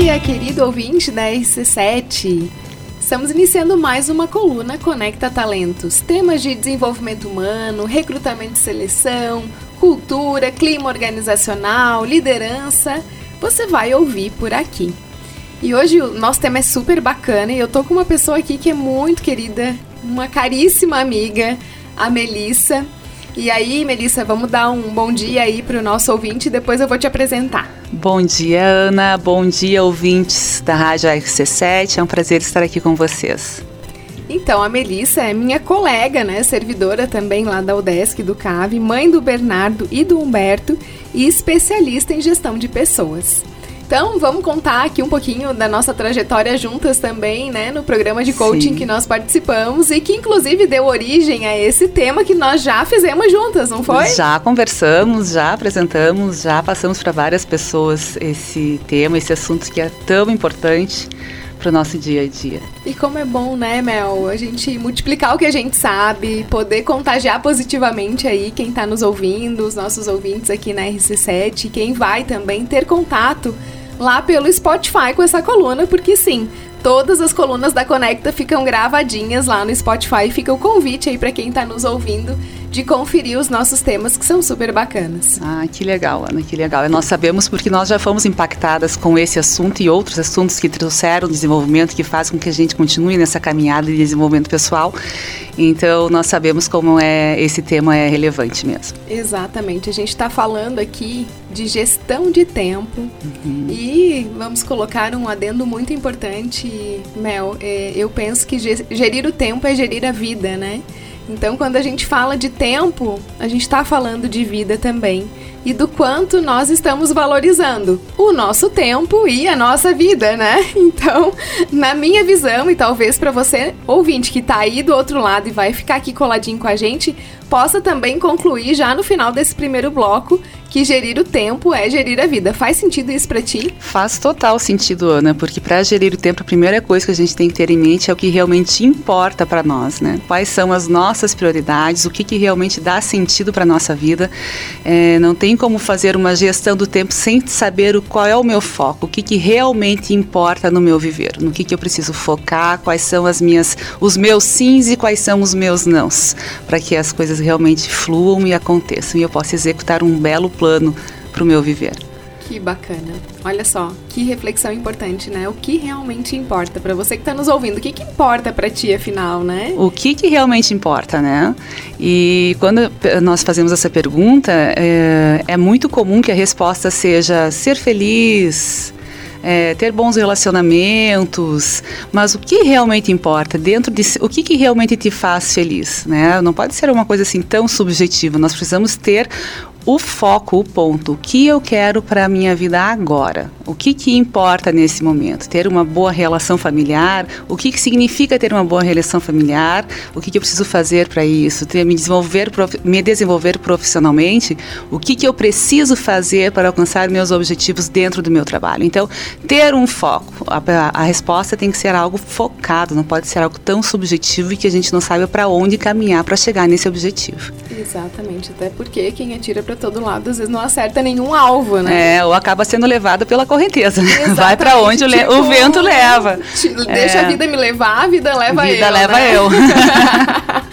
dia, querido ouvinte da RC7. Estamos iniciando mais uma coluna Conecta Talentos. Temas de desenvolvimento humano, recrutamento e seleção, cultura, clima organizacional, liderança. Você vai ouvir por aqui. E hoje o nosso tema é super bacana e eu tô com uma pessoa aqui que é muito querida, uma caríssima amiga, a Melissa. E aí, Melissa, vamos dar um bom dia aí para o nosso ouvinte e depois eu vou te apresentar. Bom dia, Ana. Bom dia, ouvintes da Rádio RC7. É um prazer estar aqui com vocês. Então, a Melissa é minha colega, né? Servidora também lá da UDESC do CAVE, mãe do Bernardo e do Humberto e especialista em gestão de pessoas. Então, vamos contar aqui um pouquinho da nossa trajetória juntas também, né, no programa de coaching Sim. que nós participamos e que inclusive deu origem a esse tema que nós já fizemos juntas, não foi? Já conversamos, já apresentamos, já passamos para várias pessoas esse tema, esse assunto que é tão importante para o nosso dia a dia. E como é bom, né, Mel, a gente multiplicar o que a gente sabe, poder contagiar positivamente aí quem está nos ouvindo, os nossos ouvintes aqui na RC7, quem vai também ter contato lá pelo Spotify com essa coluna, porque sim, todas as colunas da Conecta ficam gravadinhas lá no Spotify. Fica o convite aí para quem está nos ouvindo de conferir os nossos temas que são super bacanas. Ah, que legal, Ana, que legal. E nós sabemos porque nós já fomos impactadas com esse assunto e outros assuntos que trouxeram desenvolvimento, que fazem com que a gente continue nessa caminhada de desenvolvimento pessoal. Então, nós sabemos como é esse tema é relevante mesmo. Exatamente. A gente está falando aqui de gestão de tempo uhum. e vamos colocar um adendo muito importante, Mel. É, eu penso que gerir o tempo é gerir a vida, né? Então, quando a gente fala de tempo, a gente está falando de vida também e do quanto nós estamos valorizando o nosso tempo e a nossa vida, né? Então, na minha visão, e talvez para você, ouvinte que está aí do outro lado e vai ficar aqui coladinho com a gente, possa também concluir já no final desse primeiro bloco que gerir o tempo é gerir a vida. Faz sentido isso para ti? Faz total sentido, Ana, porque para gerir o tempo, a primeira coisa que a gente tem que ter em mente é o que realmente importa para nós, né? Quais são as nossas prioridades, o que, que realmente dá sentido para nossa vida. É, não tem como fazer uma gestão do tempo sem saber qual é o meu foco, o que, que realmente importa no meu viver, no que, que eu preciso focar, quais são as minhas, os meus sims e quais são os meus nãos, para que as coisas realmente fluam e aconteçam e eu possa executar um belo plano para o meu viver. Que bacana. Olha só, que reflexão importante, né? O que realmente importa para você que está nos ouvindo? O que, que importa para ti, afinal, né? O que, que realmente importa, né? E quando nós fazemos essa pergunta, é, é muito comum que a resposta seja ser feliz, é, ter bons relacionamentos, mas o que realmente importa dentro de o que, que realmente te faz feliz, né? Não pode ser uma coisa assim tão subjetiva. Nós precisamos ter o foco, o ponto, o que eu quero para a minha vida agora, o que, que importa nesse momento, ter uma boa relação familiar, o que, que significa ter uma boa relação familiar, o que, que eu preciso fazer para isso, ter, me, desenvolver, me desenvolver profissionalmente, o que, que eu preciso fazer para alcançar meus objetivos dentro do meu trabalho. Então, ter um foco, a, a resposta tem que ser algo focado, não pode ser algo tão subjetivo e que a gente não saiba para onde caminhar para chegar nesse objetivo. Exatamente, até porque quem atira para todo lado às vezes não acerta nenhum alvo, né? É, ou acaba sendo levado pela correnteza. Exatamente, Vai para onde tipo, o, vento leva. Deixa é. a vida me levar, a vida leva vida eu. Vida leva né? eu.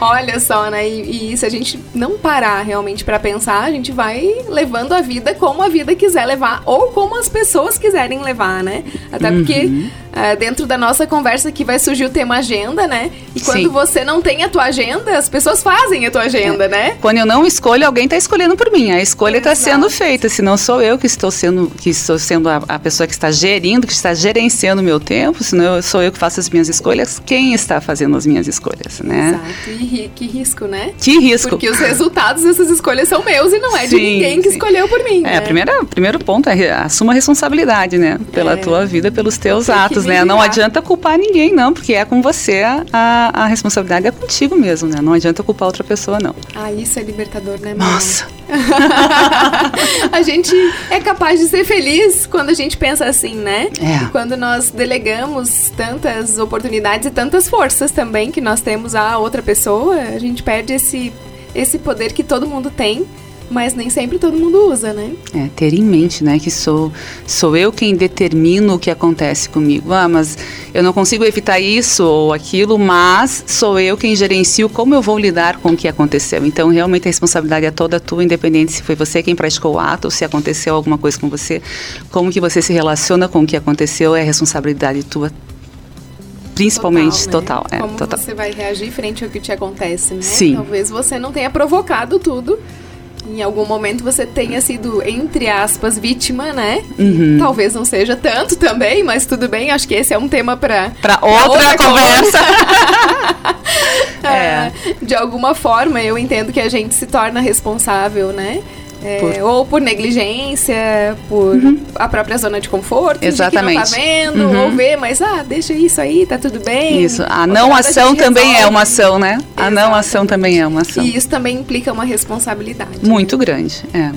Olha só, né? E, e, se a gente não parar realmente para pensar, a gente vai levando a vida como a vida quiser levar ou como as pessoas quiserem levar, né? Até porque uhum. Uh, dentro da nossa conversa aqui vai surgir o tema agenda, né? E quando Sim. você não tem a tua agenda, as pessoas fazem a tua agenda, é. né? Quando eu não escolho, alguém tá escolhendo por mim. A escolha está sendo feita. Se não sou eu que estou sendo, que estou sendo a, a pessoa que está gerindo, que está gerenciando o meu tempo, se não sou eu que faço as minhas escolhas, quem está fazendo as minhas escolhas, né? Exato. E que risco, né? Que risco. Porque os resultados dessas escolhas são meus e não é sim, de ninguém que sim. escolheu por mim. É, né? primeira, primeiro ponto é assuma a responsabilidade, né? Pela é. tua vida, pelos teus atos, né? Não adianta culpar ninguém, não, porque é com você a, a responsabilidade é contigo mesmo, né? Não adianta culpar outra pessoa, não. Ah, isso é libertador, né, mãe? Nossa! a gente é capaz de ser feliz quando a gente pensa assim, né? É. Quando nós delegamos tantas oportunidades e tantas forças também que nós temos a outra pessoa, a gente perde esse, esse poder que todo mundo tem mas nem sempre todo mundo usa, né? É, ter em mente, né, que sou, sou eu quem determino o que acontece comigo. Ah, mas eu não consigo evitar isso ou aquilo, mas sou eu quem gerencio como eu vou lidar com o que aconteceu. Então, realmente a responsabilidade é toda tua, independente se foi você quem praticou o ato ou se aconteceu alguma coisa com você. Como que você se relaciona com o que aconteceu é responsabilidade tua principalmente total, né? total, é, Como total. você vai reagir frente ao que te acontece, né? Sim. Talvez você não tenha provocado tudo, em algum momento você tenha sido, entre aspas, vítima, né? Uhum. Talvez não seja tanto também, mas tudo bem. Acho que esse é um tema para outra, outra conversa. é. De alguma forma, eu entendo que a gente se torna responsável, né? É, por... Ou por negligência, por uhum. a própria zona de conforto, Exatamente. de que não tá vendo, uhum. ou ver, mas ah, deixa isso aí, tá tudo bem. Isso, a não ação também resolve. é uma ação, né? Exatamente. A não ação também é uma ação. E isso também implica uma responsabilidade. Muito grande, é.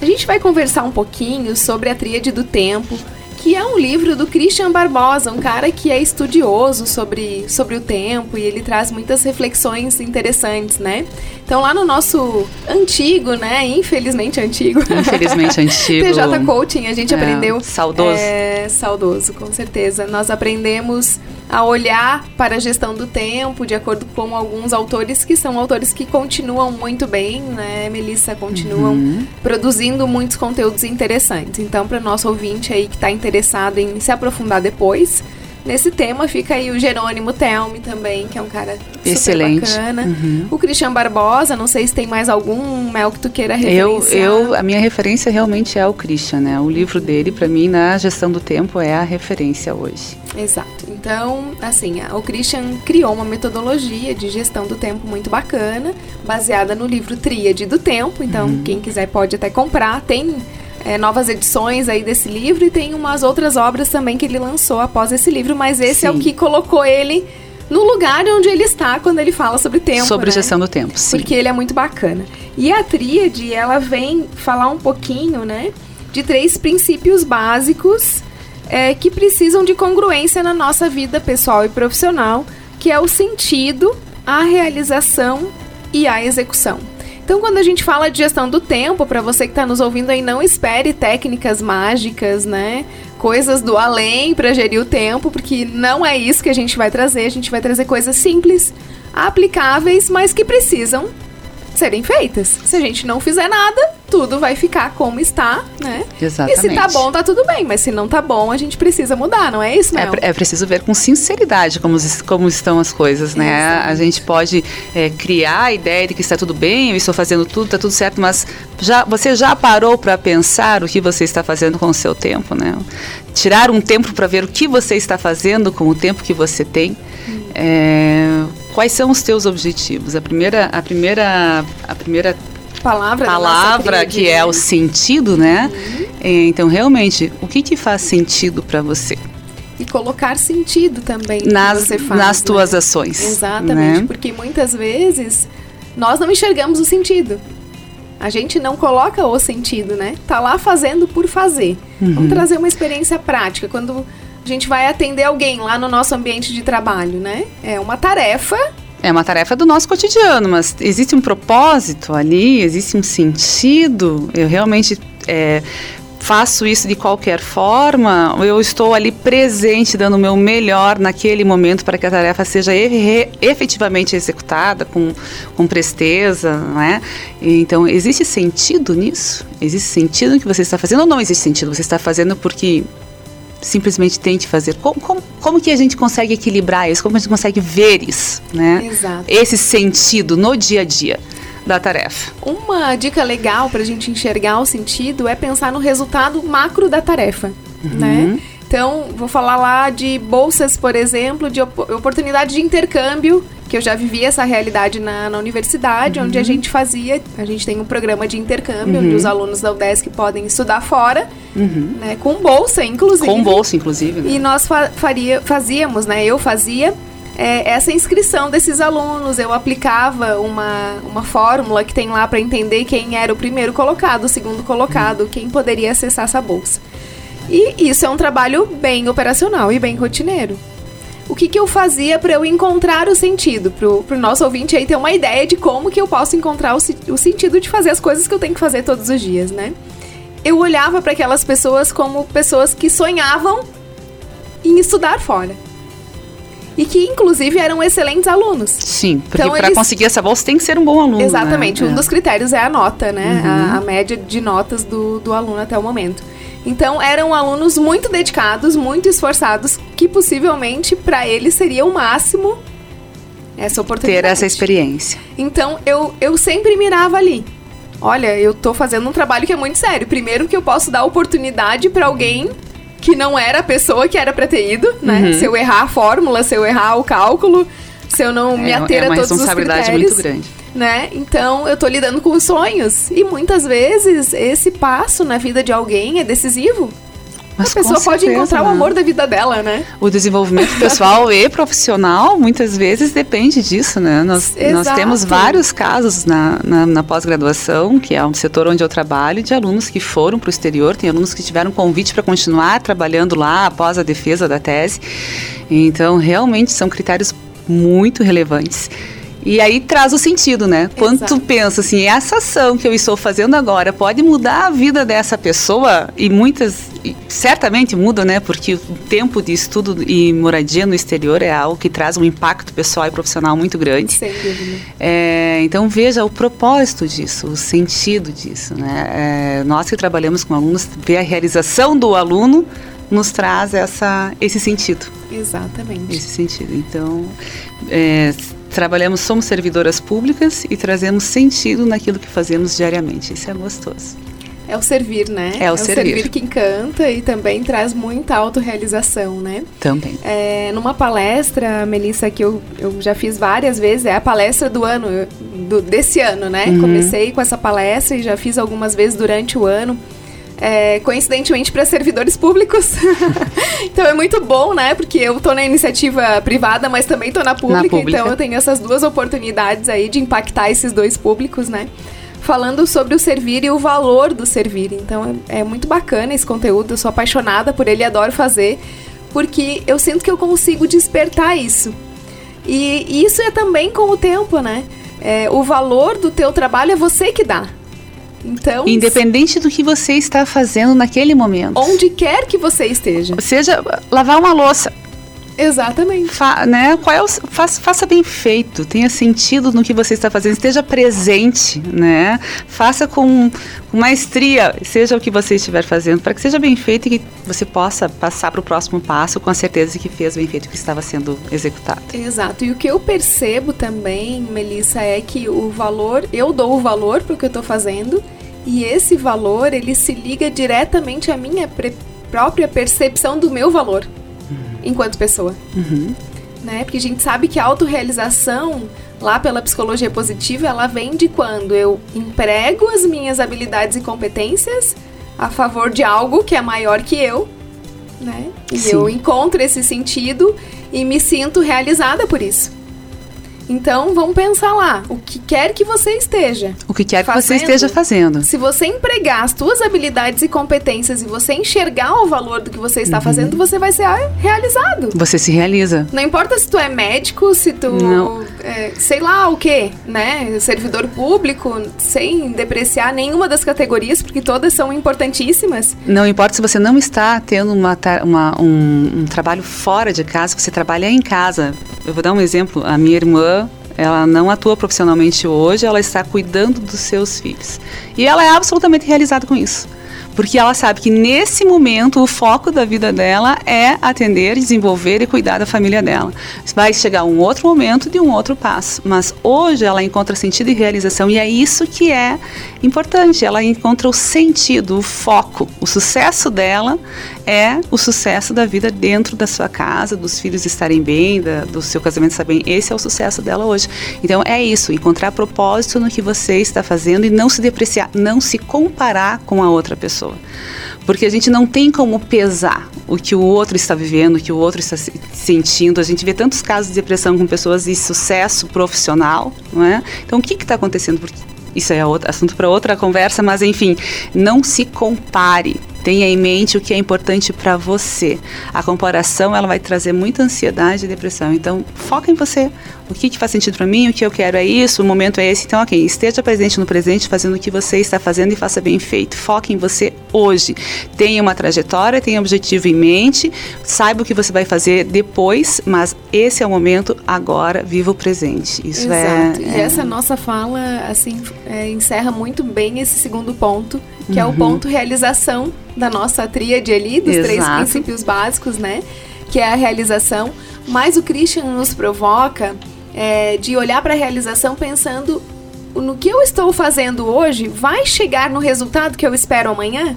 A gente vai conversar um pouquinho sobre a tríade do tempo, que é um livro do Christian Barbosa, um cara que é estudioso sobre, sobre o tempo e ele traz muitas reflexões interessantes, né? Então lá no nosso antigo, né? Infelizmente antigo. Infelizmente antigo. TJ Coaching, a gente é, aprendeu. Saudoso. É, saudoso, com certeza. Nós aprendemos a olhar para a gestão do tempo, de acordo com alguns autores que são autores que continuam muito bem, né, Melissa? Continuam uhum. produzindo muitos conteúdos interessantes. Então, para nosso ouvinte aí que está interessado em se aprofundar depois, Nesse tema fica aí o Jerônimo Telme também, que é um cara Excelente. bacana. Uhum. O Cristian Barbosa, não sei se tem mais algum Mel que tu queira referenciar. Eu, eu, a minha referência realmente é o Christian, né? O livro dele, para mim, na gestão do tempo, é a referência hoje. Exato. Então, assim, o Christian criou uma metodologia de gestão do tempo muito bacana, baseada no livro Tríade do Tempo. Então, uhum. quem quiser pode até comprar. Tem é, novas edições aí desse livro e tem umas outras obras também que ele lançou após esse livro, mas esse Sim. é o que colocou ele no lugar onde ele está quando ele fala sobre tempo. Sobre né? gestão do tempo, sim. Porque ele é muito bacana. E a tríade, ela vem falar um pouquinho, né, de três princípios básicos é, que precisam de congruência na nossa vida pessoal e profissional, que é o sentido, a realização e a execução. Então, quando a gente fala de gestão do tempo, para você que está nos ouvindo aí, não espere técnicas mágicas, né? Coisas do além para gerir o tempo, porque não é isso que a gente vai trazer. A gente vai trazer coisas simples, aplicáveis, mas que precisam serem feitas. Se a gente não fizer nada, tudo vai ficar como está, né? Exatamente. E se tá bom, tá tudo bem. Mas se não tá bom, a gente precisa mudar, não é isso, Mel? É, é preciso ver com sinceridade como, como estão as coisas, né? Exatamente. A gente pode é, criar a ideia de que está tudo bem, eu estou fazendo tudo, está tudo certo, mas já, você já parou para pensar o que você está fazendo com o seu tempo, né? Tirar um tempo para ver o que você está fazendo com o tempo que você tem. Hum. É, quais são os teus objetivos? A primeira, a primeira, a primeira palavra, palavra que é o sentido, né? Uhum. Então, realmente, o que que faz sentido para você? E colocar sentido também nas, faz, nas né? tuas ações. Exatamente, né? porque muitas vezes nós não enxergamos o sentido. A gente não coloca o sentido, né? Tá lá fazendo por fazer. Uhum. Vamos trazer uma experiência prática. Quando a gente vai atender alguém lá no nosso ambiente de trabalho, né? É uma tarefa é uma tarefa do nosso cotidiano, mas existe um propósito ali, existe um sentido. Eu realmente é, faço isso de qualquer forma, eu estou ali presente, dando o meu melhor naquele momento para que a tarefa seja efetivamente executada com, com presteza, não é? Então, existe sentido nisso? Existe sentido no que você está fazendo ou não existe sentido? Você está fazendo porque simplesmente tente fazer. Como, como, como, que a gente consegue equilibrar isso? Como a gente consegue ver isso, né? Exato. Esse sentido no dia a dia da tarefa. Uma dica legal para a gente enxergar o sentido é pensar no resultado macro da tarefa, uhum. né? Então, vou falar lá de bolsas, por exemplo, de op oportunidade de intercâmbio que eu já vivi essa realidade na, na universidade, uhum. onde a gente fazia, a gente tem um programa de intercâmbio, uhum. onde os alunos da UDESC podem estudar fora, uhum. né, com bolsa, inclusive. Com bolsa, inclusive. Né? E nós fa faria, fazíamos, né, eu fazia é, essa inscrição desses alunos. Eu aplicava uma, uma fórmula que tem lá para entender quem era o primeiro colocado, o segundo colocado, quem poderia acessar essa bolsa. E isso é um trabalho bem operacional e bem rotineiro. o que, que eu fazia para eu encontrar o sentido? Pro, pro nosso ouvinte aí ter uma ideia de como que eu posso encontrar o, o sentido de fazer as coisas que eu tenho que fazer todos os dias, né? Eu olhava para aquelas pessoas como pessoas que sonhavam em estudar fora e que inclusive eram excelentes alunos. Sim, porque então, para eles... conseguir essa bolsa tem que ser um bom aluno. Exatamente, né? um é. dos critérios é a nota, né? Uhum. A, a, média de notas do, do aluno até o momento. Então eram alunos muito dedicados, muito esforçados, que possivelmente para eles seria o máximo essa oportunidade. Ter essa experiência. Então eu, eu sempre mirava ali. Olha, eu tô fazendo um trabalho que é muito sério. Primeiro que eu posso dar oportunidade para alguém que não era a pessoa que era pra ter ido, né? Uhum. Se eu errar a fórmula, se eu errar o cálculo, se eu não é, me ater é a todos os critérios. É uma responsabilidade muito grande. Né? Então, eu tô lidando com os sonhos. E muitas vezes, esse passo na vida de alguém é decisivo. Mas a pessoa pode encontrar né? o amor da vida dela, né? O desenvolvimento pessoal e profissional muitas vezes depende disso, né? Nós, nós temos vários casos na, na, na pós-graduação, que é um setor onde eu trabalho, de alunos que foram para o exterior, tem alunos que tiveram convite para continuar trabalhando lá após a defesa da tese. Então, realmente são critérios muito relevantes. E aí traz o sentido, né? Quando Exato. tu pensa assim, essa ação que eu estou fazendo agora pode mudar a vida dessa pessoa e muitas certamente muda, né? Porque o tempo de estudo e moradia no exterior é algo que traz um impacto pessoal e profissional muito grande. Sem dúvida. É, então veja o propósito disso, o sentido disso, né? É, nós que trabalhamos com alunos, ver a realização do aluno nos traz essa, esse sentido. Exatamente. Esse sentido. Então, é, trabalhamos, somos servidoras públicas e trazemos sentido naquilo que fazemos diariamente. Isso é gostoso. É o servir, né? É o, é o servir. servir. que encanta e também traz muita autorrealização, né? Também. É, numa palestra, Melissa, que eu, eu já fiz várias vezes, é a palestra do ano, do, desse ano, né? Uhum. Comecei com essa palestra e já fiz algumas vezes durante o ano é, coincidentemente para servidores públicos. então é muito bom, né? Porque eu tô na iniciativa privada, mas também tô na pública, na pública, então eu tenho essas duas oportunidades aí de impactar esses dois públicos, né? Falando sobre o servir e o valor do servir. Então é, é muito bacana esse conteúdo, eu sou apaixonada por ele, adoro fazer, porque eu sinto que eu consigo despertar isso. E, e isso é também com o tempo, né? É, o valor do teu trabalho é você que dá. Então, independente do que você está fazendo naquele momento. Onde quer que você esteja. Seja lavar uma louça. Exatamente. Fa, né, qual é o, faça, faça, bem feito, tenha sentido no que você está fazendo, esteja presente, né? Faça com, com maestria, seja o que você estiver fazendo, para que seja bem feito e que você possa passar para o próximo passo com a certeza de que fez bem feito o que estava sendo executado. Exato. E o que eu percebo também, Melissa, é que o valor, eu dou o valor para o que eu estou fazendo e esse valor ele se liga diretamente à minha própria percepção do meu valor enquanto pessoa. Uhum. Né? Porque a gente sabe que a autorrealização, lá pela psicologia positiva, ela vem de quando eu emprego as minhas habilidades e competências a favor de algo que é maior que eu, né? E Sim. eu encontro esse sentido e me sinto realizada por isso. Então, vamos pensar lá, o que quer que você esteja. O que quer fazendo, que você esteja fazendo. Se você empregar as suas habilidades e competências e você enxergar o valor do que você está uhum. fazendo, você vai ser realizado. Você se realiza. Não importa se tu é médico, se tu, é, sei lá o que, né, servidor público, sem depreciar nenhuma das categorias, porque todas são importantíssimas. Não importa se você não está tendo uma, uma um, um trabalho fora de casa, você trabalha em casa. Eu vou dar um exemplo. A minha irmã ela não atua profissionalmente hoje, ela está cuidando dos seus filhos. E ela é absolutamente realizada com isso porque ela sabe que nesse momento o foco da vida dela é atender, desenvolver e cuidar da família dela. Vai chegar um outro momento de um outro passo, mas hoje ela encontra sentido e realização e é isso que é importante. Ela encontra o sentido, o foco. O sucesso dela é o sucesso da vida dentro da sua casa, dos filhos estarem bem, da, do seu casamento estar bem. Esse é o sucesso dela hoje. Então é isso, encontrar propósito no que você está fazendo e não se depreciar, não se comparar com a outra pessoa pessoa. Porque a gente não tem como pesar o que o outro está vivendo, o que o outro está sentindo. A gente vê tantos casos de depressão com pessoas de sucesso profissional, não é? Então, o que está acontecendo? Porque isso é outro, assunto para outra conversa, mas enfim, não se compare Tenha em mente o que é importante para você. A comparação ela vai trazer muita ansiedade e depressão. Então, foca em você. O que, que faz sentido para mim? O que eu quero é isso. O momento é esse. Então, ok, esteja presente no presente, fazendo o que você está fazendo e faça bem feito. Foque em você hoje. Tenha uma trajetória, tenha um objetivo em mente. Saiba o que você vai fazer depois, mas esse é o momento agora. Viva o presente. Isso Exato. é. E é... essa nossa fala assim é, encerra muito bem esse segundo ponto, que uhum. é o uhum. ponto realização da nossa tríade ali, dos Exato. três princípios básicos, né? Que é a realização. Mas o Christian nos provoca é, de olhar para a realização pensando no que eu estou fazendo hoje vai chegar no resultado que eu espero amanhã?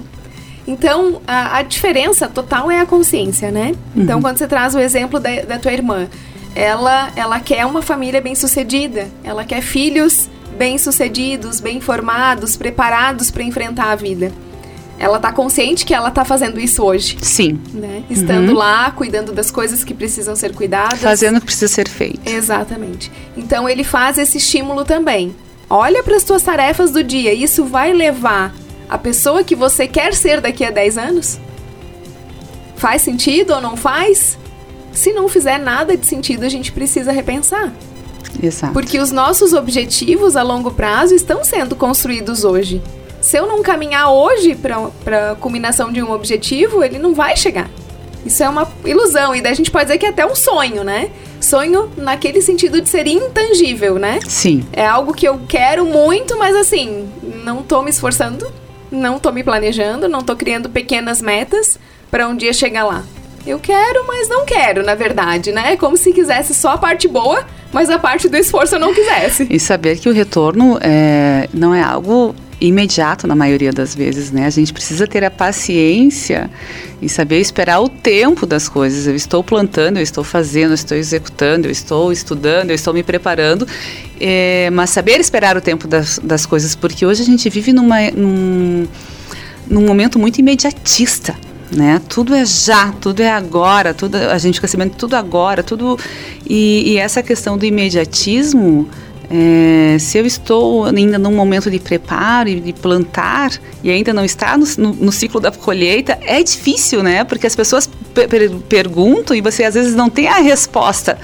Então, a, a diferença total é a consciência, né? Então, uhum. quando você traz o exemplo da, da tua irmã, ela, ela quer uma família bem-sucedida, ela quer filhos bem-sucedidos, bem formados, preparados para enfrentar a vida. Ela está consciente que ela está fazendo isso hoje. Sim. Né? Estando uhum. lá, cuidando das coisas que precisam ser cuidadas. Fazendo o que precisa ser feito. Exatamente. Então ele faz esse estímulo também. Olha para as tuas tarefas do dia. Isso vai levar a pessoa que você quer ser daqui a 10 anos? Faz sentido ou não faz? Se não fizer nada de sentido, a gente precisa repensar. Exato. Porque os nossos objetivos a longo prazo estão sendo construídos hoje. Se eu não caminhar hoje para a culminação de um objetivo, ele não vai chegar. Isso é uma ilusão, e daí a gente pode dizer que é até um sonho, né? Sonho naquele sentido de ser intangível, né? Sim. É algo que eu quero muito, mas assim, não tô me esforçando, não tô me planejando, não tô criando pequenas metas para um dia chegar lá. Eu quero, mas não quero, na verdade, né? É como se quisesse só a parte boa, mas a parte do esforço eu não quisesse. E saber que o retorno é, não é algo imediato na maioria das vezes, né? A gente precisa ter a paciência e saber esperar o tempo das coisas. Eu estou plantando, eu estou fazendo, eu estou executando, eu estou estudando, eu estou me preparando, é, mas saber esperar o tempo das, das coisas, porque hoje a gente vive numa, num, num momento muito imediatista né? Tudo é já, tudo é agora, tudo a gente fica sabendo tudo agora, tudo e, e essa questão do imediatismo é, se eu estou ainda num momento de preparo e de plantar e ainda não está no, no, no ciclo da colheita, é difícil, né? Porque as pessoas per perguntam e você às vezes não tem a resposta.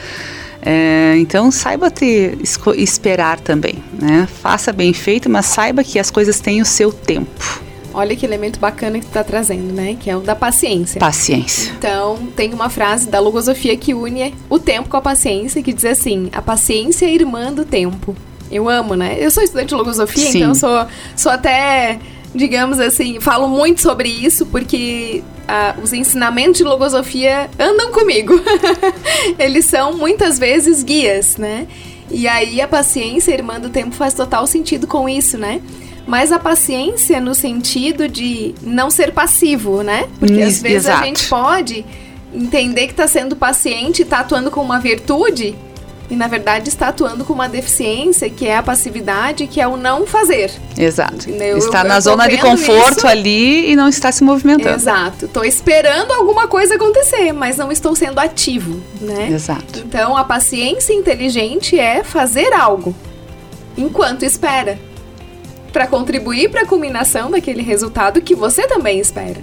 É, então saiba ter, esperar também, né? Faça bem feito, mas saiba que as coisas têm o seu tempo. Olha que elemento bacana que tu está trazendo, né? Que é o da paciência. Paciência. Então, tem uma frase da logosofia que une o tempo com a paciência, que diz assim: a paciência é irmã do tempo. Eu amo, né? Eu sou estudante de logosofia, Sim. então sou, sou até, digamos assim, falo muito sobre isso, porque uh, os ensinamentos de logosofia andam comigo. Eles são muitas vezes guias, né? E aí a paciência, irmã do tempo, faz total sentido com isso, né? Mas a paciência no sentido de não ser passivo, né? Porque às vezes Exato. a gente pode entender que está sendo paciente e está atuando com uma virtude e na verdade está atuando com uma deficiência que é a passividade, que é o não fazer. Exato. Eu, está eu, na eu zona de conforto isso. ali e não está se movimentando. Exato. Estou esperando alguma coisa acontecer, mas não estou sendo ativo, né? Exato. Então a paciência inteligente é fazer algo enquanto espera para contribuir para a culminação daquele resultado que você também espera.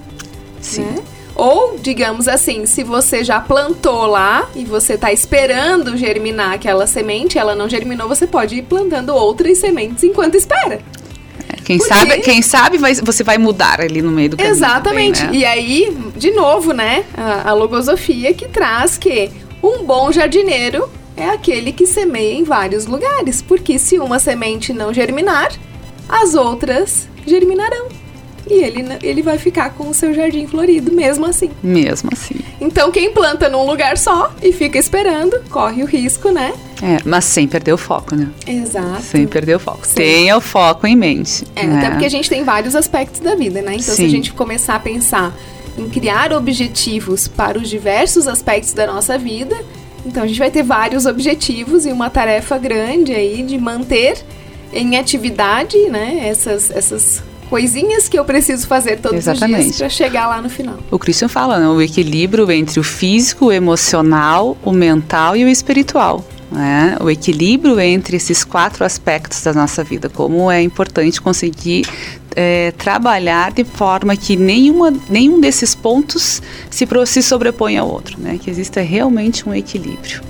Sim. Né? Ou, digamos assim, se você já plantou lá e você está esperando germinar aquela semente, ela não germinou, você pode ir plantando outras sementes enquanto espera. É, quem Porque... sabe, quem sabe vai, você vai mudar ali no meio do caminho. Exatamente. Também, né? E aí, de novo, né, a, a logosofia que traz que um bom jardineiro é aquele que semeia em vários lugares. Porque se uma semente não germinar, as outras germinarão. E ele, ele vai ficar com o seu jardim florido, mesmo assim. Mesmo assim. Então, quem planta num lugar só e fica esperando, corre o risco, né? É, mas sem perder o foco, né? Exato. Sem perder o foco. Sim. Tenha o foco em mente. É, né? até porque a gente tem vários aspectos da vida, né? Então, Sim. se a gente começar a pensar em criar objetivos para os diversos aspectos da nossa vida, então a gente vai ter vários objetivos e uma tarefa grande aí de manter em atividade, né? Essas, essas coisinhas que eu preciso fazer todos Exatamente. os dias para chegar lá no final. O Christian fala, né? O equilíbrio entre o físico, o emocional, o mental e o espiritual. né? o equilíbrio entre esses quatro aspectos da nossa vida, como é importante conseguir é, trabalhar de forma que nenhuma, nenhum desses pontos se, se sobrepõe ao outro, né? que exista realmente um equilíbrio.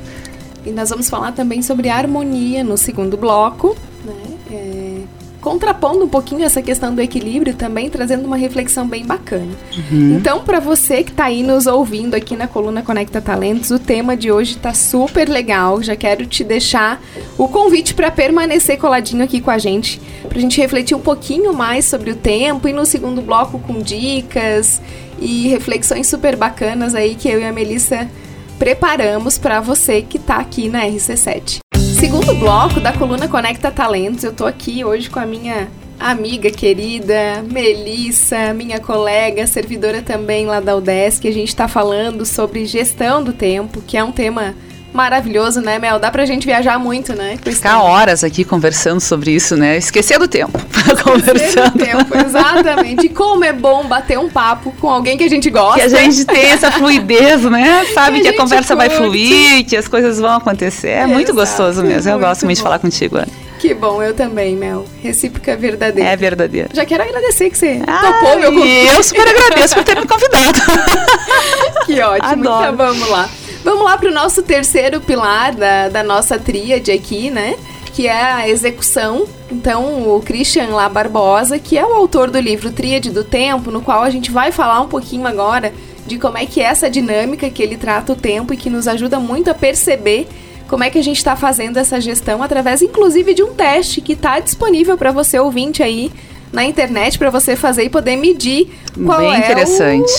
E nós vamos falar também sobre harmonia no segundo bloco, né? É contrapondo um pouquinho essa questão do equilíbrio também, trazendo uma reflexão bem bacana. Uhum. Então, para você que está aí nos ouvindo aqui na coluna Conecta Talentos, o tema de hoje está super legal. Já quero te deixar o convite para permanecer coladinho aqui com a gente, para a gente refletir um pouquinho mais sobre o tempo e no segundo bloco com dicas e reflexões super bacanas aí que eu e a Melissa preparamos para você que está aqui na RC7 segundo bloco da coluna Conecta Talentos. Eu tô aqui hoje com a minha amiga querida, Melissa, minha colega, servidora também lá da UDESC. A gente está falando sobre gestão do tempo, que é um tema maravilhoso, né, Mel? Dá pra gente viajar muito, né? Ficar horas aqui conversando sobre isso, né? Esquecer do tempo. conversando. Do tempo, exatamente. E como é bom bater um papo com alguém que a gente gosta. Que a gente tem essa fluidez, né? Sabe que, que a, a conversa curte. vai fluir, que as coisas vão acontecer. É, é muito exato, gostoso mesmo. Eu gosto muito bom. de falar contigo, Ana. Que bom, eu também, Mel. Recíproca verdadeira. É verdadeira. Já quero agradecer que você ah, topou meu convite. Eu super agradeço por ter me convidado. que ótimo. Adoro. Então vamos lá. Vamos lá para o nosso terceiro pilar da, da nossa tríade aqui, né? Que é a execução. Então, o Christian lá Barbosa, que é o autor do livro Tríade do Tempo, no qual a gente vai falar um pouquinho agora de como é que é essa dinâmica que ele trata o tempo e que nos ajuda muito a perceber como é que a gente está fazendo essa gestão através, inclusive, de um teste que está disponível para você ouvinte aí na internet para você fazer e poder medir qual Bem é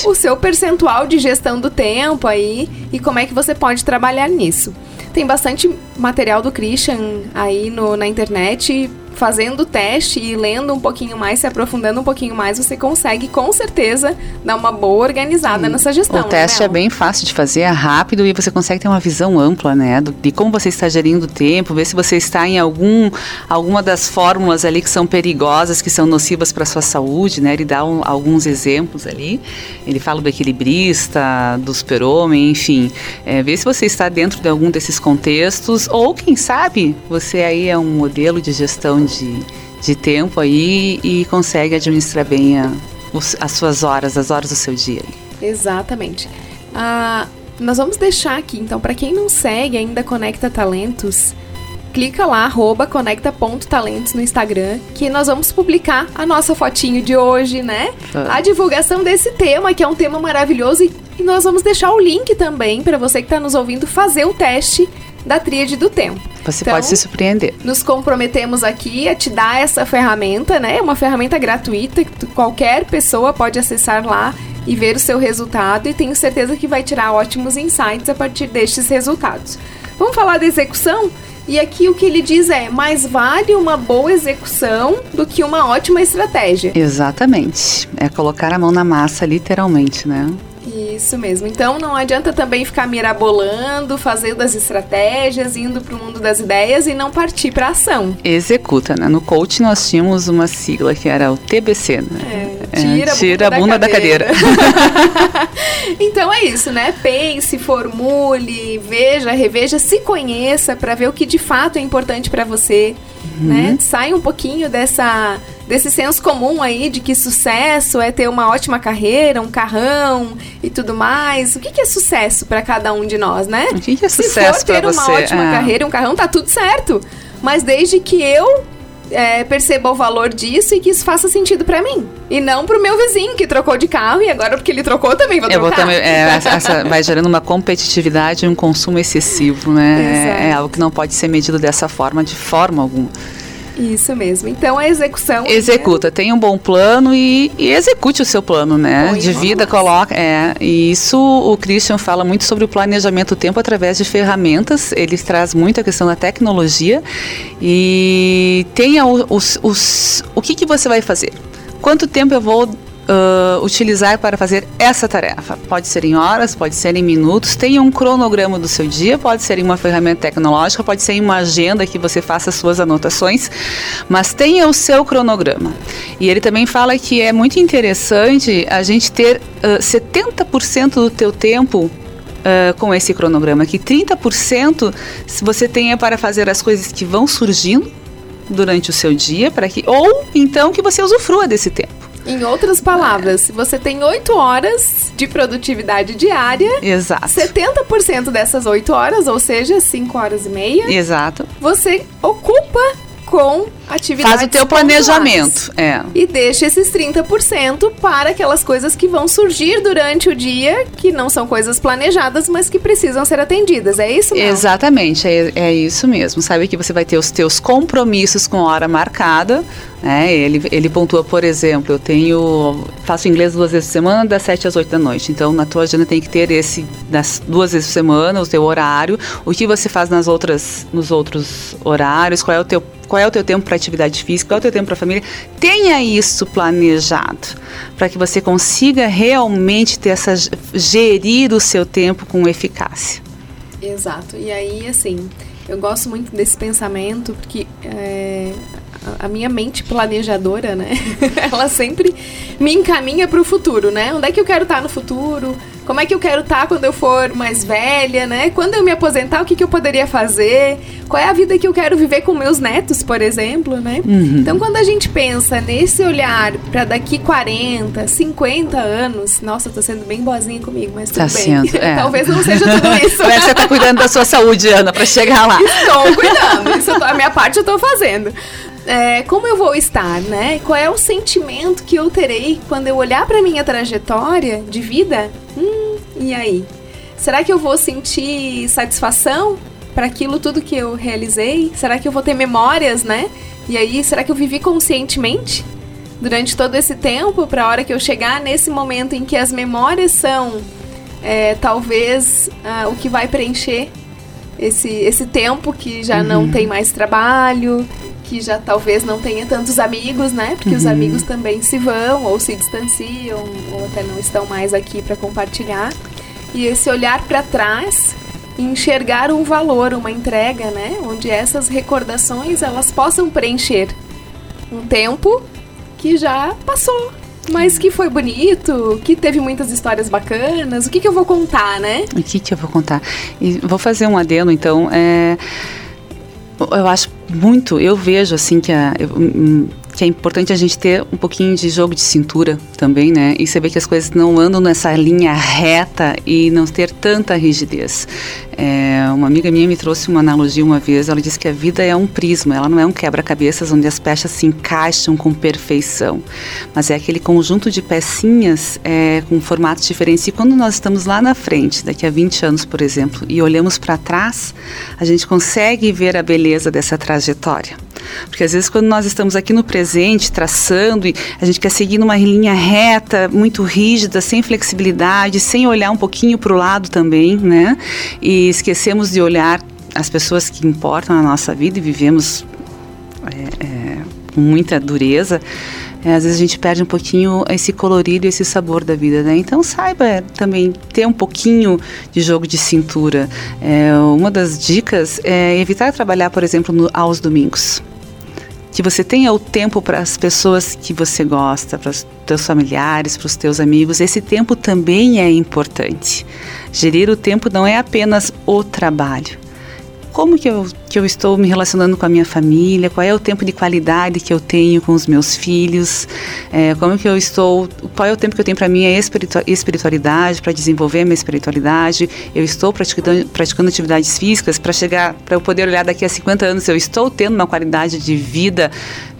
o, o seu percentual de gestão do tempo aí e como é que você pode trabalhar nisso. Tem bastante material do Christian aí no, na internet fazendo o teste e lendo um pouquinho mais, se aprofundando um pouquinho mais, você consegue com certeza dar uma boa organizada Sim. nessa gestão. O né, teste é bem fácil de fazer, é rápido e você consegue ter uma visão ampla, né, de como você está gerindo o tempo, ver se você está em algum alguma das fórmulas ali que são perigosas, que são nocivas para a sua saúde, né? Ele dá um, alguns exemplos ali. Ele fala do equilibrista, do super-homem, enfim, é, ver se você está dentro de algum desses contextos ou quem sabe você aí é um modelo de gestão de, de tempo aí e consegue administrar bem a, as suas horas, as horas do seu dia. Exatamente. Ah, nós vamos deixar aqui, então, para quem não segue ainda Conecta Talentos, clica lá, arroba conecta.talentos no Instagram, que nós vamos publicar a nossa fotinho de hoje, né? Ah. A divulgação desse tema, que é um tema maravilhoso, e, e nós vamos deixar o link também para você que está nos ouvindo fazer o teste da tríade do tempo. Você então, pode se surpreender. Nos comprometemos aqui a te dar essa ferramenta, né? Uma ferramenta gratuita que qualquer pessoa pode acessar lá e ver o seu resultado e tenho certeza que vai tirar ótimos insights a partir destes resultados. Vamos falar da execução? E aqui o que ele diz é: mais vale uma boa execução do que uma ótima estratégia. Exatamente. É colocar a mão na massa, literalmente, né? Isso mesmo. Então não adianta também ficar mirabolando, fazendo as estratégias, indo para o mundo das ideias e não partir para ação. Executa, né? No coach nós tínhamos uma sigla que era o TBC, né? É, tira, é, tira a bunda, da cadeira. Da cadeira. então é isso, né? Pense, formule, veja, reveja, se conheça para ver o que de fato é importante para você, uhum. né? Sai um pouquinho dessa desse senso comum aí de que sucesso é ter uma ótima carreira, um carrão e tudo mais. O que, que é sucesso para cada um de nós, né? O que, que é sucesso para você? Se for ter uma ótima é. carreira, um carrão, tá tudo certo. Mas desde que eu é, perceba o valor disso e que isso faça sentido para mim. E não pro meu vizinho que trocou de carro e agora porque ele trocou também vou trocar. Também, é, essa, vai gerando uma competitividade e um consumo excessivo, né? É, é, algo que não pode ser medido dessa forma, de forma alguma. Isso mesmo. Então a execução. Executa, né? tem um bom plano e, e, execute o seu plano, né? Põe de vida, coloca. É, e isso o Christian fala muito sobre o planejamento do tempo através de ferramentas. Ele traz muito a questão da tecnologia e tenha os, os, o que, que você vai fazer. Quanto tempo eu vou uh, utilizar para fazer essa tarefa. Pode ser em horas, pode ser em minutos, tenha um cronograma do seu dia, pode ser em uma ferramenta tecnológica, pode ser em uma agenda que você faça suas anotações, mas tenha o seu cronograma. E ele também fala que é muito interessante a gente ter uh, 70% do teu tempo uh, com esse cronograma, que 30% se você tenha para fazer as coisas que vão surgindo durante o seu dia, para que ou então que você usufrua desse tempo. Em outras palavras, se você tem 8 horas de produtividade diária, Exato. 70% dessas 8 horas, ou seja, 5 horas e meia, Exato. você ocupa com atividades Faz o teu planejamento, é. E deixa esses 30% para aquelas coisas que vão surgir durante o dia, que não são coisas planejadas, mas que precisam ser atendidas. É isso mesmo? Exatamente, é, é isso mesmo. Sabe que você vai ter os teus compromissos com hora marcada, né? Ele, ele pontua, por exemplo, eu tenho. faço inglês duas vezes por semana, das 7 às 8 da noite. Então, na tua agenda tem que ter esse das duas vezes por semana, o teu horário, o que você faz nas outras, nos outros horários, qual é o teu qual é o teu tempo para atividade física, qual é o teu tempo para família. Tenha isso planejado para que você consiga realmente ter essa gerir o seu tempo com eficácia. Exato. E aí, assim, eu gosto muito desse pensamento porque é, a minha mente planejadora, né? Ela sempre me encaminha para o futuro, né? Onde é que eu quero estar no futuro? Como é que eu quero estar quando eu for mais velha, né? Quando eu me aposentar, o que, que eu poderia fazer? Qual é a vida que eu quero viver com meus netos, por exemplo, né? Uhum. Então, quando a gente pensa nesse olhar para daqui 40, 50 anos, nossa, eu tô sendo bem boazinha comigo, mas tudo tá bem. Sendo, é. Talvez não seja tudo isso. É que você tá cuidando da sua saúde, Ana, para chegar lá? Estou cuidando. Isso, a minha parte eu tô fazendo é, como eu vou estar, né? Qual é o sentimento que eu terei quando eu olhar para minha trajetória de vida? Hum, e aí? Será que eu vou sentir satisfação para aquilo tudo que eu realizei? Será que eu vou ter memórias, né? E aí, será que eu vivi conscientemente durante todo esse tempo para a hora que eu chegar nesse momento em que as memórias são é, talvez ah, o que vai preencher esse, esse tempo que já uhum. não tem mais trabalho, que já talvez não tenha tantos amigos, né? Porque uhum. os amigos também se vão ou se distanciam ou até não estão mais aqui para compartilhar. E esse olhar para trás e enxergar um valor, uma entrega, né? Onde essas recordações elas possam preencher um tempo que já passou, mas que foi bonito, que teve muitas histórias bacanas. O que, que eu vou contar, né? O que, que eu vou contar? E vou fazer um adendo, então. É eu acho muito, eu vejo assim que a, eu, hum, que é importante a gente ter um pouquinho de jogo de cintura também, né? E saber que as coisas não andam nessa linha reta e não ter tanta rigidez. É, uma amiga minha me trouxe uma analogia uma vez. Ela disse que a vida é um prisma, ela não é um quebra-cabeças onde as peças se encaixam com perfeição, mas é aquele conjunto de pecinhas é, com formatos diferentes. E quando nós estamos lá na frente, daqui a 20 anos, por exemplo, e olhamos para trás, a gente consegue ver a beleza dessa trajetória. Porque às vezes quando nós estamos aqui no presente, traçando, a gente quer seguir numa linha reta, muito rígida, sem flexibilidade, sem olhar um pouquinho para o lado também, né? E esquecemos de olhar as pessoas que importam na nossa vida e vivemos é, é, com muita dureza. É, às vezes a gente perde um pouquinho esse colorido e esse sabor da vida, né? Então saiba também ter um pouquinho de jogo de cintura. É, uma das dicas é evitar trabalhar, por exemplo, no, aos domingos que você tenha o tempo para as pessoas que você gosta, para os teus familiares, para os teus amigos. Esse tempo também é importante. Gerir o tempo não é apenas o trabalho, como que eu, que eu estou me relacionando com a minha família, qual é o tempo de qualidade que eu tenho com os meus filhos, é, como que eu estou, qual é o tempo que eu tenho para minha espiritualidade, para desenvolver minha espiritualidade, eu estou praticando, praticando atividades físicas para chegar, para eu poder olhar daqui a 50 anos, eu estou tendo uma qualidade de vida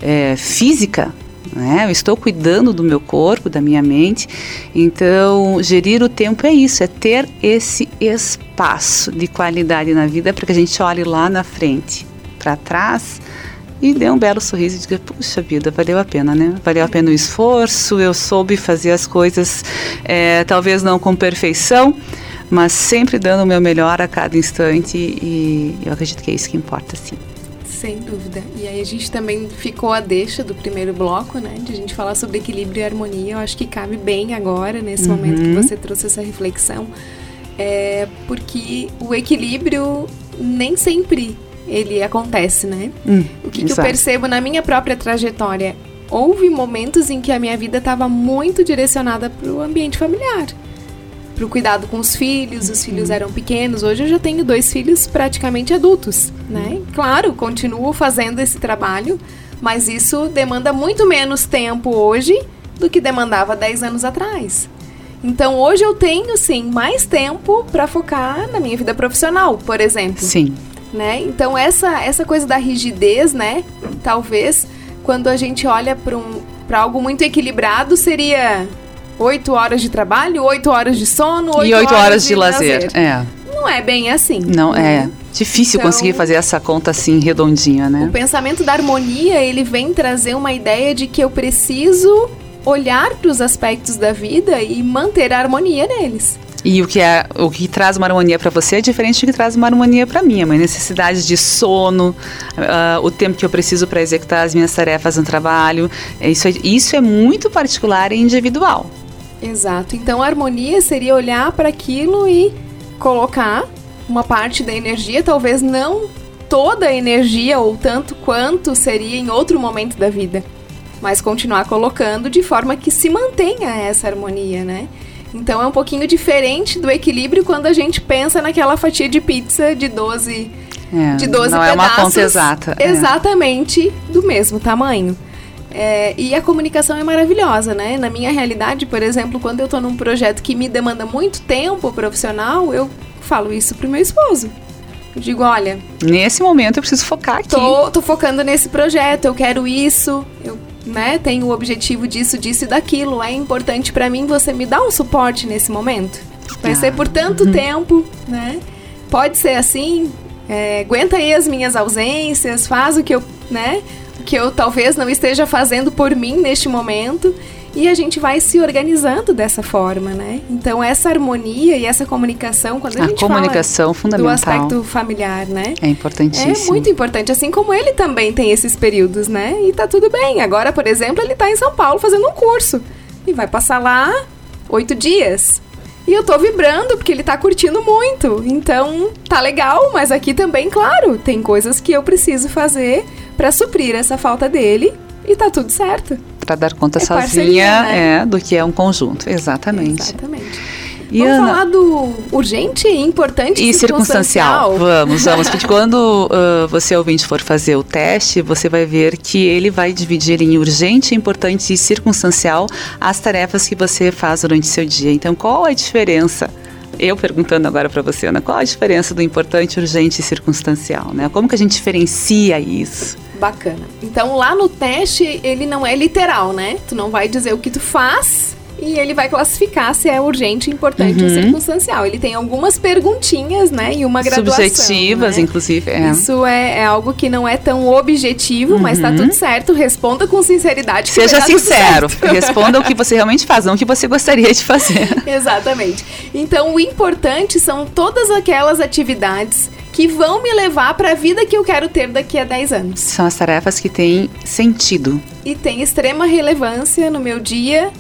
é, física, né? Eu estou cuidando do meu corpo, da minha mente. Então, gerir o tempo é isso, é ter esse espaço de qualidade na vida para que a gente olhe lá na frente, para trás e dê um belo sorriso e diga: puxa vida, valeu a pena, né? Valeu a pena o esforço, eu soube fazer as coisas, é, talvez não com perfeição, mas sempre dando o meu melhor a cada instante e eu acredito que é isso que importa, sim. Sem dúvida. E aí a gente também ficou a deixa do primeiro bloco, né? De a gente falar sobre equilíbrio e harmonia. Eu acho que cabe bem agora, nesse uhum. momento que você trouxe essa reflexão. É porque o equilíbrio nem sempre ele acontece, né? Hum, o que, que eu percebo na minha própria trajetória? Houve momentos em que a minha vida estava muito direcionada para o ambiente familiar. Pro cuidado com os filhos, os filhos eram pequenos. Hoje eu já tenho dois filhos praticamente adultos, né? Claro, continuo fazendo esse trabalho, mas isso demanda muito menos tempo hoje do que demandava 10 anos atrás. Então hoje eu tenho sim mais tempo para focar na minha vida profissional, por exemplo. Sim. Né? Então essa essa coisa da rigidez, né? Talvez quando a gente olha para um para algo muito equilibrado seria oito horas de trabalho, oito horas de sono, oito e oito horas, horas de, de lazer. lazer. É. Não é bem assim. Não né? é. Difícil então, conseguir fazer essa conta assim redondinha, né? O pensamento da harmonia, ele vem trazer uma ideia de que eu preciso olhar para os aspectos da vida e manter a harmonia neles. E o que, é, o que traz uma harmonia para você é diferente do que traz uma harmonia para mim. A minha necessidade de sono, uh, o tempo que eu preciso para executar as minhas tarefas no trabalho. Isso é, isso é muito particular e individual. Exato. Então a harmonia seria olhar para aquilo e colocar uma parte da energia, talvez não toda a energia ou tanto quanto seria em outro momento da vida, mas continuar colocando de forma que se mantenha essa harmonia, né? Então é um pouquinho diferente do equilíbrio quando a gente pensa naquela fatia de pizza de 12 é, de 12 não pedaços. é uma conta exata. É. Exatamente é. do mesmo tamanho. É, e a comunicação é maravilhosa, né? Na minha realidade, por exemplo, quando eu estou num projeto que me demanda muito tempo profissional, eu falo isso pro meu esposo. Eu digo, olha. Nesse momento eu preciso focar aqui. Tô, tô focando nesse projeto, eu quero isso, eu né, tenho o objetivo disso, disso e daquilo. É importante para mim você me dar um suporte nesse momento. Vai ah. ser por tanto uhum. tempo, né? Pode ser assim. É, aguenta aí as minhas ausências, faz o que eu, né? Que eu talvez não esteja fazendo por mim neste momento e a gente vai se organizando dessa forma, né? Então essa harmonia e essa comunicação quando a, a gente comunicação fala fundamental. do aspecto familiar, né? É importantíssimo. É muito importante, assim como ele também tem esses períodos, né? E tá tudo bem. Agora, por exemplo, ele tá em São Paulo fazendo um curso e vai passar lá oito dias. E eu tô vibrando porque ele tá curtindo muito. Então, tá legal, mas aqui também, claro, tem coisas que eu preciso fazer para suprir essa falta dele e tá tudo certo. Para dar conta é sozinha né? é do que é um conjunto, exatamente. Exatamente. E vamos Ana, falar do urgente, importante e circunstancial. circunstancial. Vamos, vamos. Porque quando uh, você ouvinte for fazer o teste, você vai ver que ele vai dividir em urgente, importante e circunstancial as tarefas que você faz durante seu dia. Então, qual a diferença? Eu perguntando agora para você, Ana, qual a diferença do importante, urgente e circunstancial? Né? Como que a gente diferencia isso? Bacana. Então, lá no teste, ele não é literal, né? Tu não vai dizer o que tu faz e ele vai classificar se é urgente, importante uhum. ou circunstancial. Ele tem algumas perguntinhas, né? E uma graduação. Subjetivas, né? inclusive. É. Isso é, é, algo que não é tão objetivo, uhum. mas tá tudo certo. Responda com sinceridade. Seja sincero. Responda o que você realmente faz, não o que você gostaria de fazer. Exatamente. Então, o importante são todas aquelas atividades que vão me levar para a vida que eu quero ter daqui a 10 anos. São as tarefas que têm sentido. E tem extrema relevância no meu dia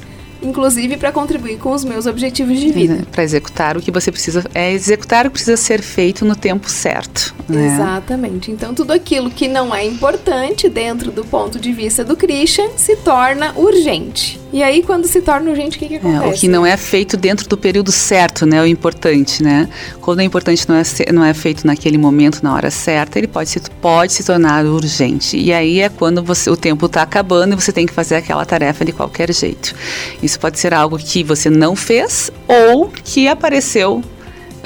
inclusive para contribuir com os meus objetivos de vida. Para executar o que você precisa, é executar o que precisa ser feito no tempo certo. Né? Exatamente. Então tudo aquilo que não é importante dentro do ponto de vista do Christian se torna urgente. E aí quando se torna urgente, o que, que acontece? É, o que não é feito dentro do período certo, né? O importante, né? Quando o importante não é, não é feito naquele momento, na hora certa, ele pode se, pode se tornar urgente. E aí é quando você, o tempo está acabando e você tem que fazer aquela tarefa de qualquer jeito. Isso pode ser algo que você não fez ou que apareceu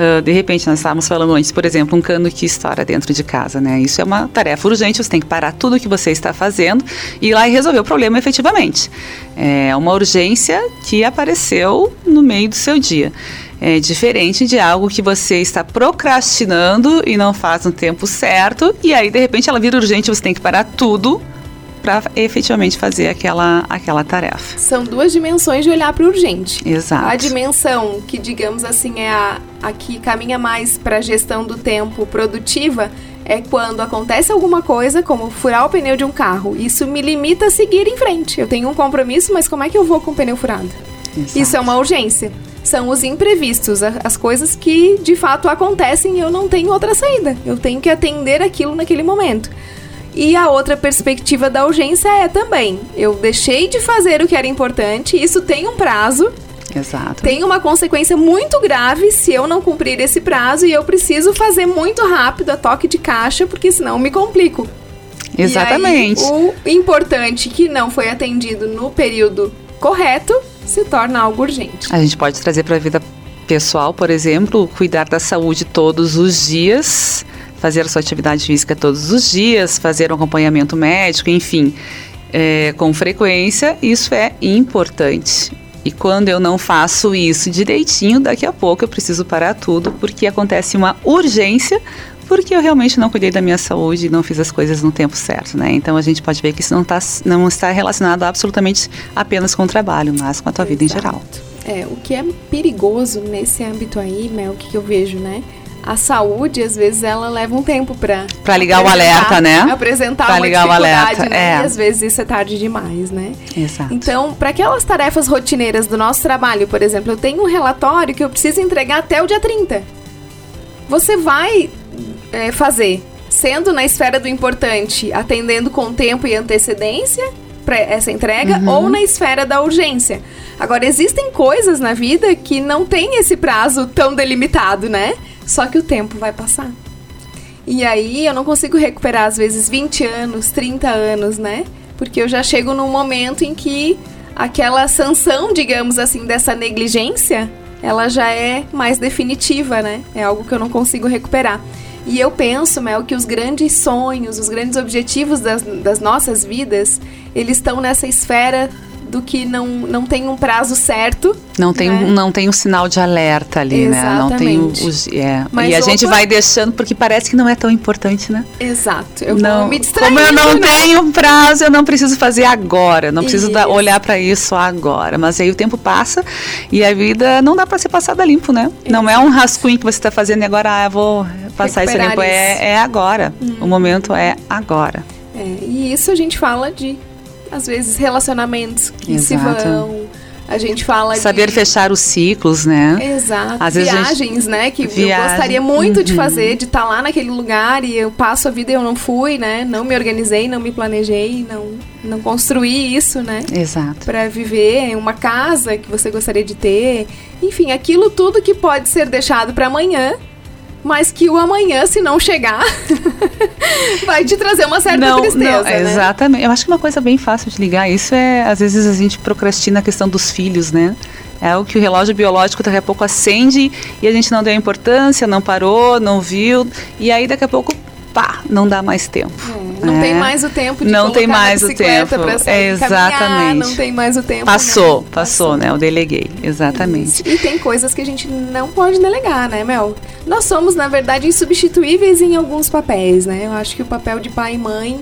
Uh, de repente, nós estávamos falando antes, por exemplo, um cano que estoura dentro de casa, né? Isso é uma tarefa urgente, você tem que parar tudo o que você está fazendo e ir lá e resolver o problema efetivamente. É uma urgência que apareceu no meio do seu dia. É diferente de algo que você está procrastinando e não faz no tempo certo, e aí de repente ela vira urgente, você tem que parar tudo para efetivamente fazer aquela, aquela tarefa. São duas dimensões de olhar para o urgente. Exato. A dimensão que, digamos assim, é a, a que caminha mais para a gestão do tempo produtiva é quando acontece alguma coisa, como furar o pneu de um carro. Isso me limita a seguir em frente. Eu tenho um compromisso, mas como é que eu vou com o pneu furado? Exato. Isso é uma urgência. São os imprevistos, as coisas que de fato acontecem e eu não tenho outra saída. Eu tenho que atender aquilo naquele momento. E a outra perspectiva da urgência é também: eu deixei de fazer o que era importante, isso tem um prazo. Exato. Tem uma consequência muito grave se eu não cumprir esse prazo e eu preciso fazer muito rápido a toque de caixa, porque senão eu me complico. Exatamente. Aí, o importante que não foi atendido no período correto se torna algo urgente. A gente pode trazer para a vida pessoal, por exemplo, cuidar da saúde todos os dias, fazer a sua atividade física todos os dias, fazer um acompanhamento médico, enfim, é, com frequência, isso é importante. E quando eu não faço isso direitinho, daqui a pouco eu preciso parar tudo, porque acontece uma urgência porque eu realmente não cuidei da minha saúde e não fiz as coisas no tempo certo, né? Então a gente pode ver que isso não, tá, não está relacionado absolutamente apenas com o trabalho, mas com a tua Exato. vida em geral. É, o que é perigoso nesse âmbito aí, Mel, o que eu vejo, né? A saúde, às vezes, ela leva um tempo para para ligar o alerta, né? Apresentar pra uma ligar o alerta, né? É. E às vezes isso é tarde demais, né? Exato. Então, para aquelas tarefas rotineiras do nosso trabalho, por exemplo, eu tenho um relatório que eu preciso entregar até o dia 30. Você vai é, fazer, sendo na esfera do importante, atendendo com tempo e antecedência para essa entrega, uhum. ou na esfera da urgência. Agora, existem coisas na vida que não tem esse prazo tão delimitado, né? Só que o tempo vai passar. E aí eu não consigo recuperar, às vezes, 20 anos, 30 anos, né? Porque eu já chego num momento em que aquela sanção, digamos assim, dessa negligência, ela já é mais definitiva, né? É algo que eu não consigo recuperar. E eu penso, Mel, que os grandes sonhos, os grandes objetivos das, das nossas vidas, eles estão nessa esfera do que não, não tem um prazo certo. Não tem, né? não tem um sinal de alerta ali, Exatamente. né? Não tem os, é. e a gente vai deixando porque parece que não é tão importante, né? Exato. Eu não, me Como eu não né? tenho prazo, eu não preciso fazer agora. Não preciso olhar para isso agora. Mas aí o tempo passa e a vida não dá para ser passada limpo, né? Exato. Não é um rascunho que você está fazendo e agora ah, eu vou passar Recuperar esse limpo. É, é agora. Hum. O momento é agora. É, e isso a gente fala de às vezes, relacionamentos que Exato. se vão. A gente fala Saber de... fechar os ciclos, né? Exato. Às Viagens, gente... né? Que Viagem. eu gostaria muito uhum. de fazer, de estar tá lá naquele lugar e eu passo a vida e eu não fui, né? Não me organizei, não me planejei, não, não construí isso, né? Exato. Para viver em uma casa que você gostaria de ter. Enfim, aquilo tudo que pode ser deixado para amanhã mas que o amanhã, se não chegar, vai te trazer uma certa não, tristeza. Não, né? Exatamente. Eu acho que uma coisa bem fácil de ligar isso é, às vezes, a gente procrastina a questão dos filhos, né? É o que o relógio biológico daqui a pouco acende e a gente não deu importância, não parou, não viu. E aí daqui a pouco pá, não dá mais tempo. É, não é. tem mais o tempo de não tem mais o tempo. É, exatamente. não tem mais o tempo. Passou, né? passou, passou, né? Eu deleguei, exatamente. Isso. E tem coisas que a gente não pode delegar, né, Mel? Nós somos, na verdade, insubstituíveis em alguns papéis, né? Eu acho que o papel de pai e mãe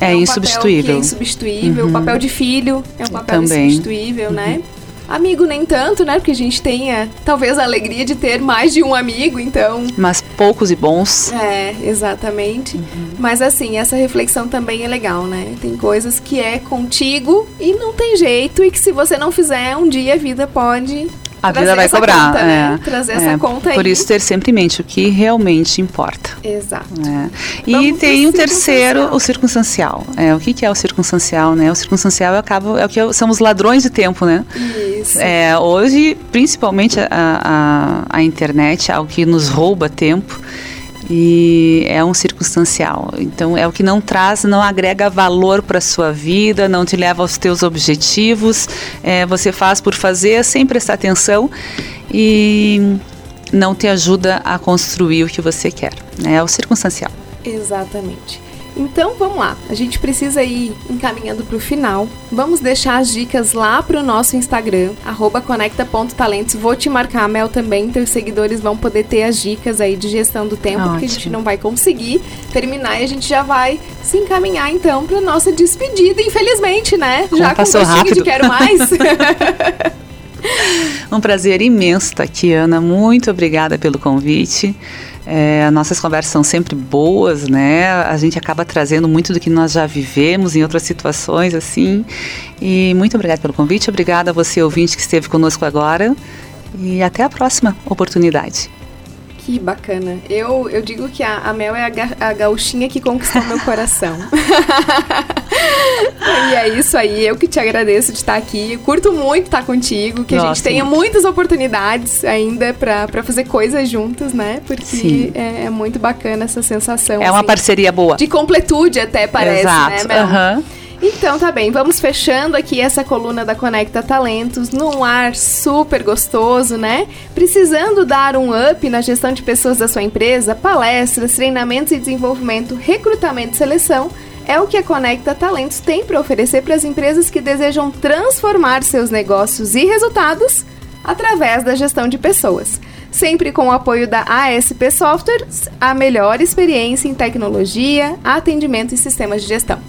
é, é um insubstituível. é insubstituível. Uhum. O papel de filho é um papel Também. insubstituível, né? uhum. né? Amigo nem tanto, né? Porque a gente tenha talvez a alegria de ter mais de um amigo, então. Mas poucos e bons. É, exatamente. Uhum. Mas assim, essa reflexão também é legal, né? Tem coisas que é contigo e não tem jeito, e que se você não fizer, um dia a vida pode a vida vai cobrar. Conta, né? é, Trazer é, essa conta aí. Por isso, ter sempre em mente o que realmente importa. Exato. É. E tem um terceiro, o circunstancial. É, o que, que é o circunstancial, né? O circunstancial é, é o que são os ladrões de tempo, né? Isso. É, hoje, principalmente a, a, a internet, é o que nos rouba tempo e é um circunstancial. Então é o que não traz, não agrega valor para sua vida, não te leva aos teus objetivos. É, você faz por fazer sem prestar atenção e não te ajuda a construir o que você quer. Né? É o circunstancial. Exatamente. Então vamos lá, a gente precisa ir encaminhando para o final. Vamos deixar as dicas lá para o nosso Instagram, conecta.talentos. Vou te marcar, Mel, também. Teus seguidores vão poder ter as dicas aí de gestão do tempo, Ótimo. porque a gente não vai conseguir terminar e a gente já vai se encaminhar então para nossa despedida, infelizmente, né? Como já passou com rápido. de quero mais. um prazer imenso estar aqui, Ana. Muito obrigada pelo convite. É, nossas conversas são sempre boas, né? A gente acaba trazendo muito do que nós já vivemos em outras situações, assim. E muito obrigada pelo convite, obrigada a você, ouvinte, que esteve conosco agora. E até a próxima oportunidade. Que bacana. Eu, eu digo que a, a Mel é a, ga, a gauchinha que conquistou meu coração. e é isso aí, eu que te agradeço de estar aqui. Eu curto muito estar contigo, que Nossa, a gente tenha muito. muitas oportunidades ainda para fazer coisas juntos, né? Porque é, é, muito bacana essa sensação. É assim, uma parceria boa. De completude até parece, Exato. né, Mel? Uhum. Então tá bem, vamos fechando aqui essa coluna da Conecta Talentos num ar super gostoso, né? Precisando dar um up na gestão de pessoas da sua empresa, palestras, treinamentos e desenvolvimento, recrutamento e seleção é o que a Conecta Talentos tem para oferecer para as empresas que desejam transformar seus negócios e resultados através da gestão de pessoas. Sempre com o apoio da ASP Softwares, a melhor experiência em tecnologia, atendimento e sistemas de gestão.